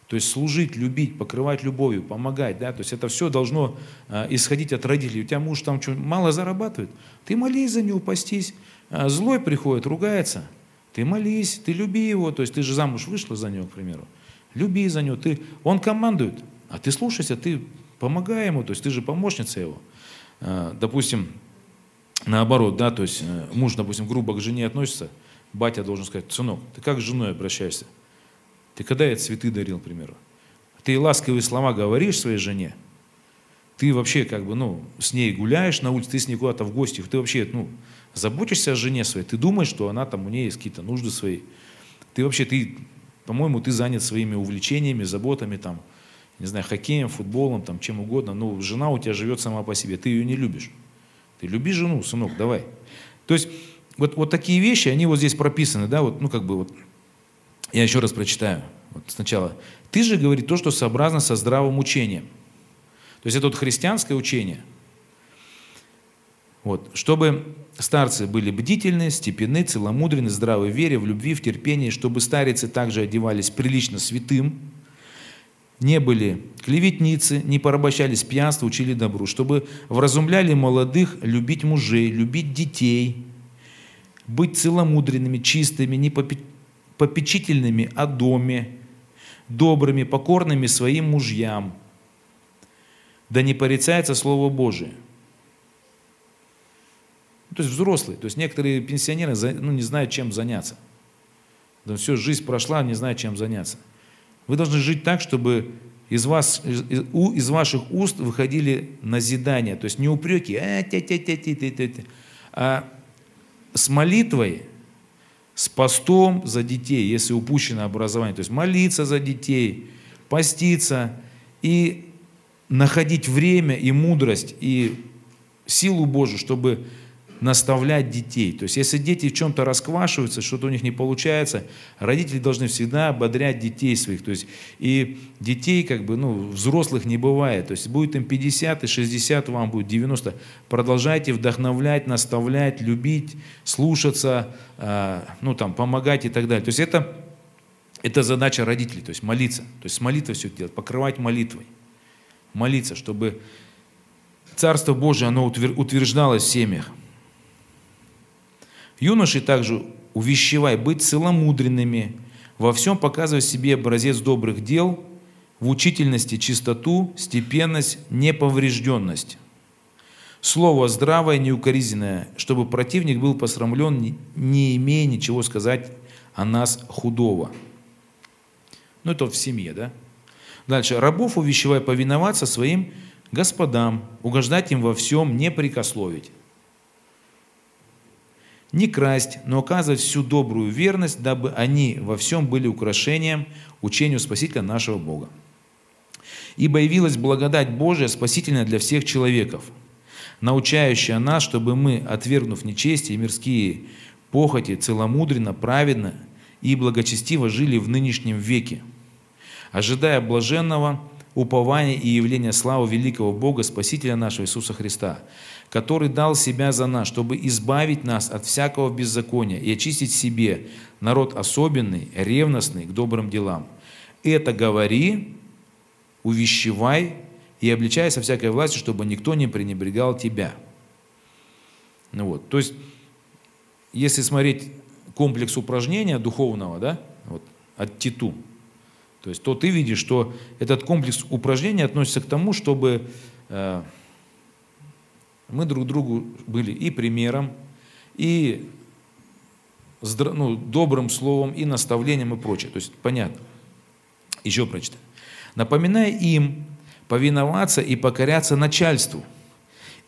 То есть служить, любить, покрывать любовью, помогать, да, то есть это все должно э, исходить от родителей. У тебя муж там что, мало зарабатывает, ты молись за него, постись. А злой приходит, ругается, ты молись, ты люби его, то есть ты же замуж вышла за него, к примеру, люби за него, ты, он командует, а ты слушайся, ты помогай ему, то есть ты же помощница его. Э, допустим, наоборот, да, то есть э, муж, допустим, грубо к жене относится, батя должен сказать, сынок, ты как с женой обращаешься? Ты когда я цветы дарил, к примеру? Ты ласковые слова говоришь своей жене, ты вообще как бы, ну, с ней гуляешь на улице, ты с ней куда-то в гости, ты вообще, ну, заботишься о жене своей, ты думаешь, что она там, у нее есть какие-то нужды свои. Ты вообще, ты, по-моему, ты занят своими увлечениями, заботами, там, не знаю, хоккеем, футболом, там, чем угодно. Ну, жена у тебя живет сама по себе, ты ее не любишь. Ты люби жену, сынок, давай. То есть вот, вот такие вещи, они вот здесь прописаны, да, вот, ну, как бы вот, я еще раз прочитаю. Вот сначала. Ты же говори то, что сообразно со здравым учением. То есть это вот христианское учение. Вот. Чтобы старцы были бдительны, степенны, целомудренны, здравы в вере, в любви, в терпении, чтобы старицы также одевались прилично святым, не были клеветницы, не порабощались пьянства, учили добру, чтобы вразумляли молодых любить мужей, любить детей, быть целомудренными, чистыми, не попечительными о доме, добрыми, покорными своим мужьям – да не порицается Слово Божие. То есть взрослые, то есть некоторые пенсионеры ну, не знают, чем заняться. Да все, жизнь прошла, не знают, чем заняться. Вы должны жить так, чтобы из, вас, из, из ваших уст выходили назидания, то есть не упреки, а, тя -тя -тя -тя -тя -тя -тя, а с молитвой, с постом за детей, если упущено образование, то есть молиться за детей, поститься и находить время и мудрость и силу Божию, чтобы наставлять детей. То есть, если дети в чем-то расквашиваются, что-то у них не получается, родители должны всегда ободрять детей своих. То есть, и детей, как бы, ну, взрослых не бывает. То есть, будет им 50 и 60, вам будет 90. Продолжайте вдохновлять, наставлять, любить, слушаться, э, ну, там, помогать и так далее. То есть, это, это задача родителей, то есть, молиться. То есть, с молитвой все делать, покрывать молитвой молиться, чтобы Царство Божие, оно утверждалось в семьях. Юноши также увещевай быть целомудренными, во всем показывая себе образец добрых дел, в учительности чистоту, степенность, неповрежденность. Слово здравое, неукоризненное, чтобы противник был посрамлен, не имея ничего сказать о нас худого. Ну, это в семье, да? Дальше. Рабов увещевай повиноваться своим господам, угождать им во всем, не прикословить. Не красть, но оказывать всю добрую верность, дабы они во всем были украшением учению Спасителя нашего Бога. Ибо явилась благодать Божия спасительная для всех человеков, научающая нас, чтобы мы, отвергнув нечестие и мирские похоти, целомудренно, праведно и благочестиво жили в нынешнем веке – ожидая блаженного упования и явления славы великого Бога, Спасителя нашего Иисуса Христа, который дал себя за нас, чтобы избавить нас от всякого беззакония и очистить себе народ особенный, ревностный к добрым делам. Это говори, увещевай и обличай со всякой властью, чтобы никто не пренебрегал тебя. Ну вот, то есть, если смотреть комплекс упражнения духовного, да, вот, от Титу, то есть то ты видишь, что этот комплекс упражнений относится к тому, чтобы э, мы друг другу были и примером, и ну, добрым словом, и наставлением, и прочее. То есть понятно. Еще прочитаю. Напоминая им повиноваться и покоряться начальству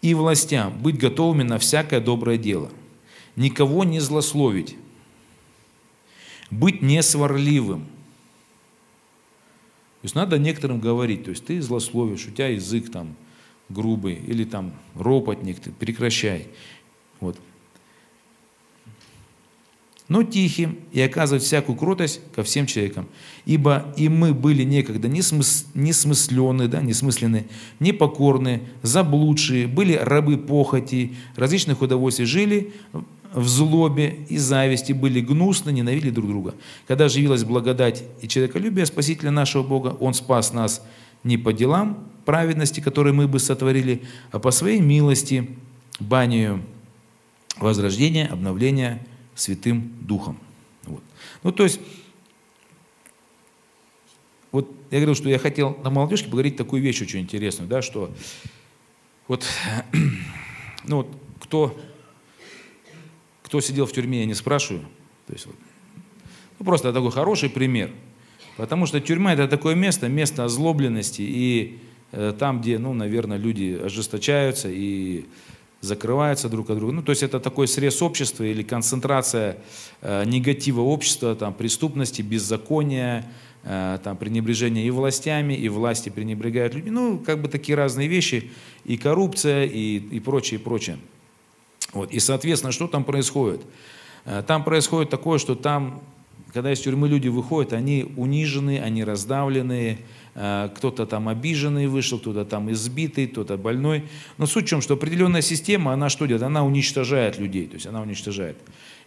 и властям, быть готовыми на всякое доброе дело, никого не злословить, быть несварливым – то есть надо некоторым говорить, то есть ты злословишь, у тебя язык там грубый, или там ропотник, ты прекращай. Вот. Но тихим и оказывать всякую кротость ко всем человекам. Ибо и мы были некогда несмыс, несмысленны, да, несмысленны, непокорны, заблудшие, были рабы похоти, различных удовольствий, жили в злобе и зависти, были гнусны, ненавидели друг друга. Когда же благодать и человеколюбие Спасителя нашего Бога, Он спас нас не по делам праведности, которые мы бы сотворили, а по своей милости, банию возрождения, обновления Святым Духом. Вот. Ну, то есть, вот я говорил, что я хотел на молодежке поговорить такую вещь очень интересную, да, что вот, ну вот, кто кто сидел в тюрьме, я не спрашиваю. То есть, вот, ну, просто такой хороший пример. Потому что тюрьма это такое место, место озлобленности, и э, там, где, ну, наверное, люди ожесточаются и закрываются друг от друга. Ну, то есть это такой срез общества или концентрация э, негатива общества, там, преступности, беззакония, э, там, пренебрежения и властями, и власти пренебрегают людьми. Ну, как бы такие разные вещи, и коррупция, и, и прочее, и прочее. Вот. И, соответственно, что там происходит? Э, там происходит такое, что там, когда из тюрьмы люди выходят, они унижены, они раздавлены, э, кто-то там обиженный вышел, кто-то там избитый, кто-то больной. Но суть в чем, что определенная система, она что делает? Она уничтожает людей, то есть она уничтожает.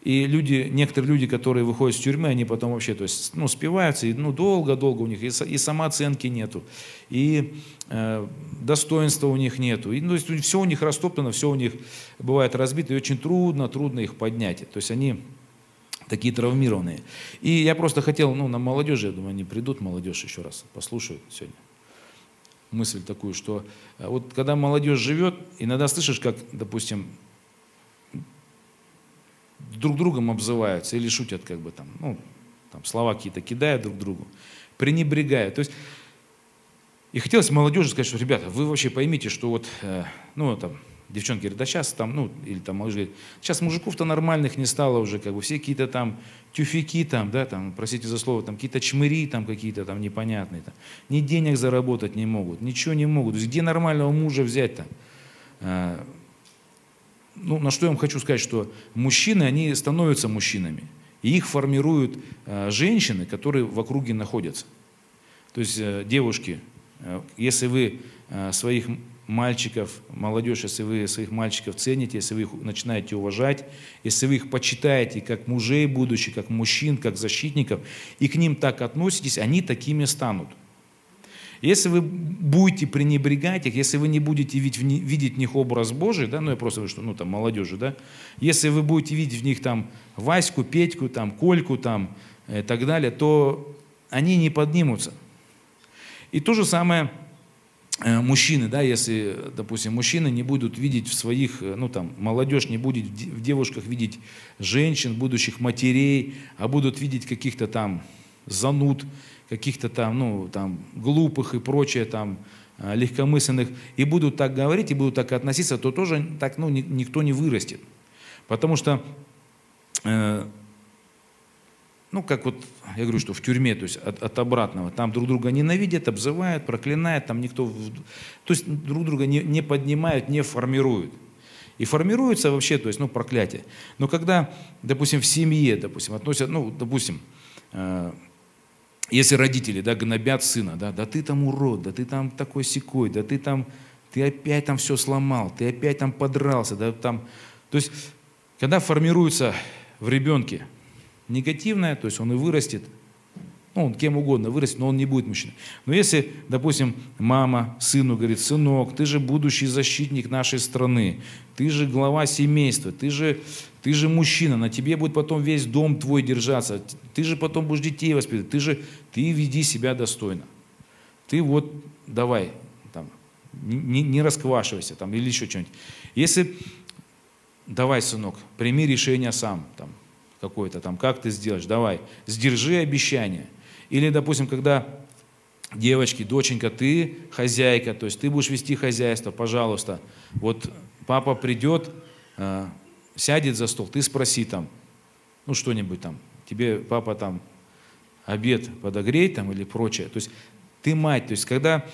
И люди, некоторые люди, которые выходят из тюрьмы, они потом вообще, то есть, ну, спиваются, и ну, долго-долго у них, и, и самооценки нету, и э, достоинства у них нету, и, ну, то есть, все у них растоптано, все у них бывает разбито, и очень трудно, трудно их поднять. То есть они такие травмированные. И я просто хотел, ну, на молодежи, я думаю, они придут, молодежь еще раз послушают сегодня мысль такую, что э, вот когда молодежь живет, иногда слышишь, как, допустим, друг другом обзываются или шутят как бы там, ну, там слова какие-то кидают друг другу, пренебрегают. То есть, и хотелось молодежи сказать, что, ребята, вы вообще поймите, что вот, э, ну, там, девчонки говорят, да сейчас там, ну, или там малыш говорит, сейчас мужиков-то нормальных не стало уже, как бы все какие-то там тюфяки там, да, там, простите за слово, там какие-то чмыри там какие-то там непонятные, там, ни денег заработать не могут, ничего не могут. То есть где нормального мужа взять-то? Э, ну, на что я вам хочу сказать, что мужчины, они становятся мужчинами. И их формируют э, женщины, которые в округе находятся. То есть э, девушки, э, если вы э, своих мальчиков, молодежь, если вы своих мальчиков цените, если вы их начинаете уважать, если вы их почитаете как мужей будущих, как мужчин, как защитников, и к ним так относитесь, они такими станут. Если вы будете пренебрегать их, если вы не будете видеть в, них, видеть в них образ Божий, да, ну я просто говорю, что, ну там, молодежи, да, если вы будете видеть в них там Ваську, Петьку, там, Кольку, там, и э, так далее, то они не поднимутся. И то же самое мужчины, да, если, допустим, мужчины не будут видеть в своих, э, ну там, молодежь не будет в девушках видеть женщин, будущих матерей, а будут видеть каких-то там зануд, каких-то там, ну, там, глупых и прочее, там, а, легкомысленных, и будут так говорить, и будут так относиться, то тоже так, ну, никто не вырастет. Потому что, э, ну, как вот, я говорю, что в тюрьме, то есть от, от обратного, там друг друга ненавидят, обзывают, проклинают, там никто, то есть друг друга не, не поднимают, не формируют. И формируется вообще, то есть, ну, проклятие. Но когда, допустим, в семье, допустим, относят, ну, допустим, э, если родители, да, гнобят сына, да, да ты там урод, да ты там такой секой, да ты там, ты опять там все сломал, ты опять там подрался, да, там, то есть, когда формируется в ребенке негативное, то есть он и вырастет, ну, он кем угодно вырастет, но он не будет мужчиной. Но если, допустим, мама сыну говорит, сынок, ты же будущий защитник нашей страны, ты же глава семейства, ты же, ты же мужчина, на тебе будет потом весь дом твой держаться, ты же потом будешь детей воспитывать, ты же, ты веди себя достойно. Ты вот давай, там, не, не расквашивайся там, или еще что-нибудь. Если, давай, сынок, прими решение сам, там, какое-то там, как ты сделаешь, давай, сдержи обещание – или, допустим, когда девочки, доченька, ты хозяйка, то есть ты будешь вести хозяйство, пожалуйста, вот папа придет, э, сядет за стол, ты спроси там, ну что-нибудь там, тебе папа там обед подогреть там или прочее. То есть ты мать, то есть когда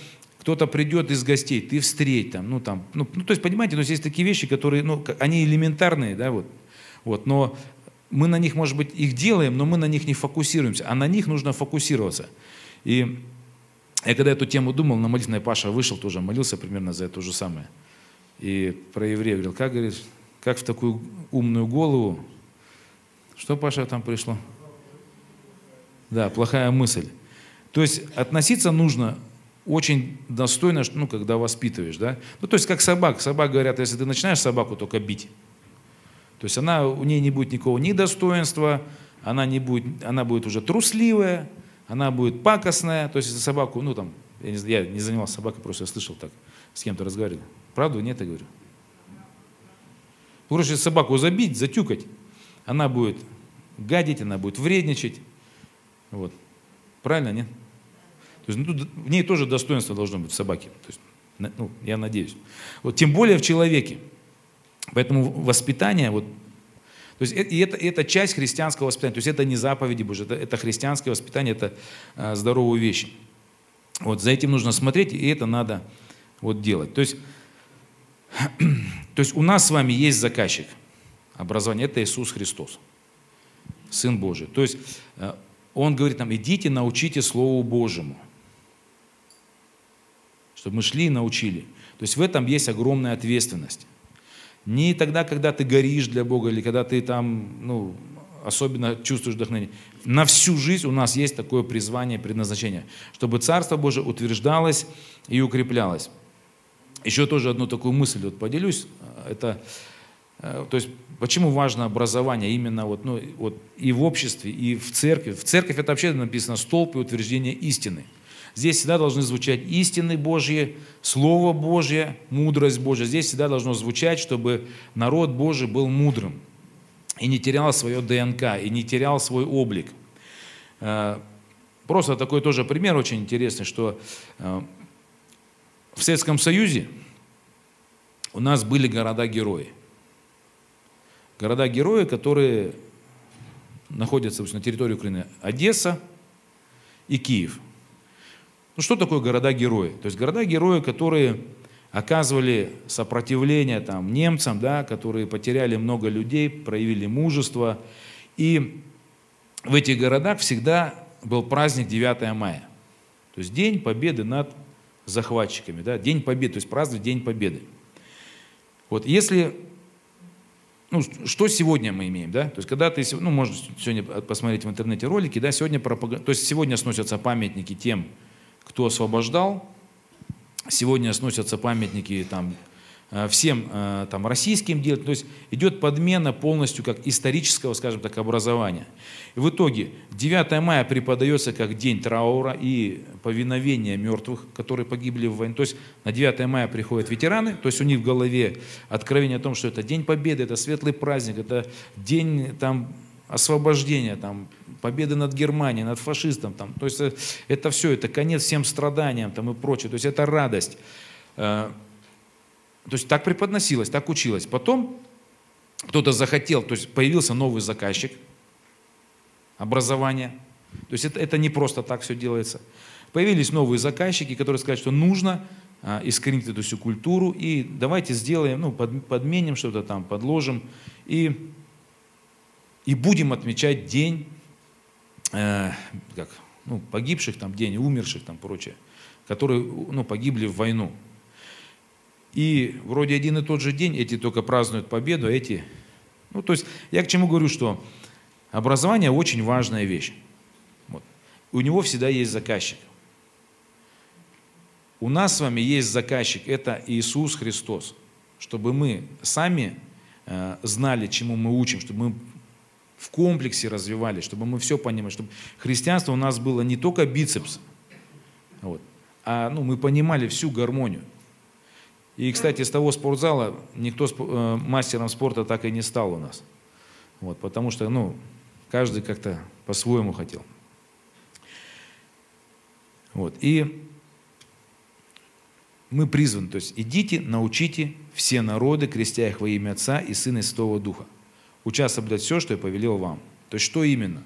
кто-то придет из гостей, ты встреть там, ну там, ну, ну то есть понимаете, то есть есть такие вещи, которые, ну, они элементарные, да, вот, вот, но мы на них, может быть, их делаем, но мы на них не фокусируемся, а на них нужно фокусироваться. И я когда эту тему думал, на молитвенной Паша вышел тоже, молился примерно за это же самое. И про еврея говорил, как, говорит, как в такую умную голову, что, Паша, там пришло? Да, плохая мысль. То есть относиться нужно очень достойно, ну, когда воспитываешь, да. Ну, то есть как собак. Собак говорят, если ты начинаешь собаку только бить, то есть она, у нее не будет никакого ни достоинства, она, не будет, она будет уже трусливая, она будет пакостная. То есть если собаку, ну там, я не, я не занимался собакой, просто я слышал так, с кем-то разговаривали. Правду? Нет, я говорю. Ну, короче, собаку забить, затюкать, она будет гадить, она будет вредничать. Вот. Правильно, нет? То есть, ну, тут в ней тоже достоинство должно быть в собаке. То есть, ну, я надеюсь. Вот, тем более в человеке. Поэтому воспитание, вот, то есть и это, это часть христианского воспитания. То есть это не заповеди Божьи, это, это христианское воспитание, это а, здоровые вещи. Вот за этим нужно смотреть, и это надо вот делать. То есть, то есть у нас с вами есть заказчик образования, это Иисус Христос, Сын Божий. То есть э, Он говорит нам, идите, научите Слову Божьему, чтобы мы шли и научили. То есть в этом есть огромная ответственность. Не тогда, когда ты горишь для Бога, или когда ты там, ну, особенно чувствуешь вдохновение. На всю жизнь у нас есть такое призвание, предназначение, чтобы Царство Божие утверждалось и укреплялось. Еще тоже одну такую мысль вот поделюсь. Это, э, то есть, почему важно образование именно вот, ну, вот и в обществе, и в церкви. В церковь это вообще написано столб и утверждение истины. Здесь всегда должны звучать истины Божьи, Слово Божье, мудрость Божья. Здесь всегда должно звучать, чтобы народ Божий был мудрым и не терял свое ДНК, и не терял свой облик. Э, просто такой тоже пример очень интересный, что э, в Советском Союзе у нас были города-герои. Города-герои, которые находятся на территории Украины. Одесса и Киев. Ну что такое города-герои? То есть города-герои, которые оказывали сопротивление там, немцам, да, которые потеряли много людей, проявили мужество. И в этих городах всегда был праздник 9 мая. То есть День Победы над захватчиками. Да? День Победы, то есть праздновать День Победы. Вот если ну, что сегодня мы имеем, да? То есть, когда ты, ну, можно сегодня посмотреть в интернете ролики, да, сегодня пропаг... то есть, сегодня сносятся памятники тем, кто освобождал. Сегодня сносятся памятники там, э, всем э, там, российским делать. То есть идет подмена полностью как исторического, скажем так, образования. И в итоге 9 мая преподается как день траура и повиновения мертвых, которые погибли в войне. То есть на 9 мая приходят ветераны, то есть у них в голове откровение о том, что это день победы, это светлый праздник, это день там, освобождения, там, победы над Германией, над фашистом. Там. То есть э, это все, это конец всем страданиям там, и прочее. То есть это радость. Э, то есть так преподносилось, так училось. Потом кто-то захотел, то есть появился новый заказчик образования. То есть это, это не просто так все делается. Появились новые заказчики, которые сказали, что нужно а, искоренить эту всю культуру, и давайте сделаем, ну, под, подменим что-то там, подложим, и и будем отмечать день э, как, ну, погибших, там, день умерших, там, прочее, которые ну, погибли в войну. И вроде один и тот же день, эти только празднуют победу, а эти... Ну, то есть я к чему говорю, что образование очень важная вещь. Вот. У него всегда есть заказчик. У нас с вами есть заказчик, это Иисус Христос. Чтобы мы сами э, знали, чему мы учим, чтобы мы в комплексе развивались, чтобы мы все понимали, чтобы христианство у нас было не только бицепс, вот, а ну, мы понимали всю гармонию. И, кстати, с того спортзала никто э, мастером спорта так и не стал у нас. Вот, потому что ну, каждый как-то по-своему хотел. Вот, и мы призваны, то есть идите, научите все народы, крестя их во имя Отца и Сына и Святого Духа уча соблюдать все, что я повелел вам. То есть что именно?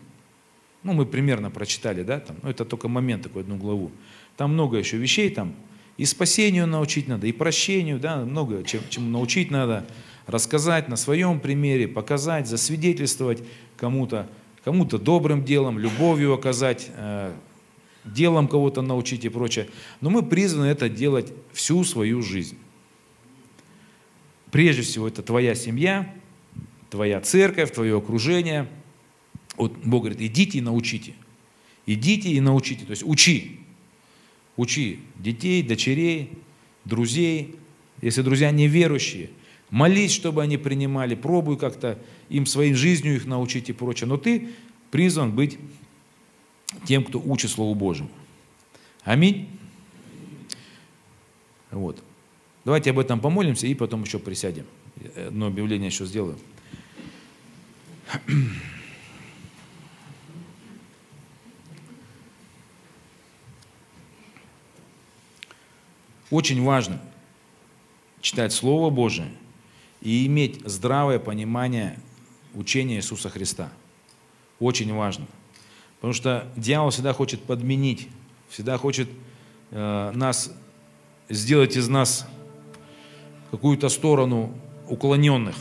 Ну, мы примерно прочитали, да, там, ну, это только момент такой, одну главу. Там много еще вещей, там, и спасению научить надо, и прощению, да, много чем, чему научить надо, рассказать на своем примере, показать, засвидетельствовать кому-то, кому-то добрым делом, любовью оказать, э, делом кого-то научить и прочее. Но мы призваны это делать всю свою жизнь. Прежде всего, это твоя семья, твоя церковь, твое окружение. Вот Бог говорит, идите и научите. Идите и научите. То есть учи. Учи детей, дочерей, друзей. Если друзья неверующие, молись, чтобы они принимали, пробуй как-то им своей жизнью их научить и прочее. Но ты призван быть тем, кто учит Слову Божьему. Аминь. Вот. Давайте об этом помолимся и потом еще присядем. Одно объявление еще сделаю. Очень важно читать Слово Божие и иметь здравое понимание учения Иисуса Христа. Очень важно. Потому что дьявол всегда хочет подменить, всегда хочет э, нас сделать из нас какую-то сторону уклоненных.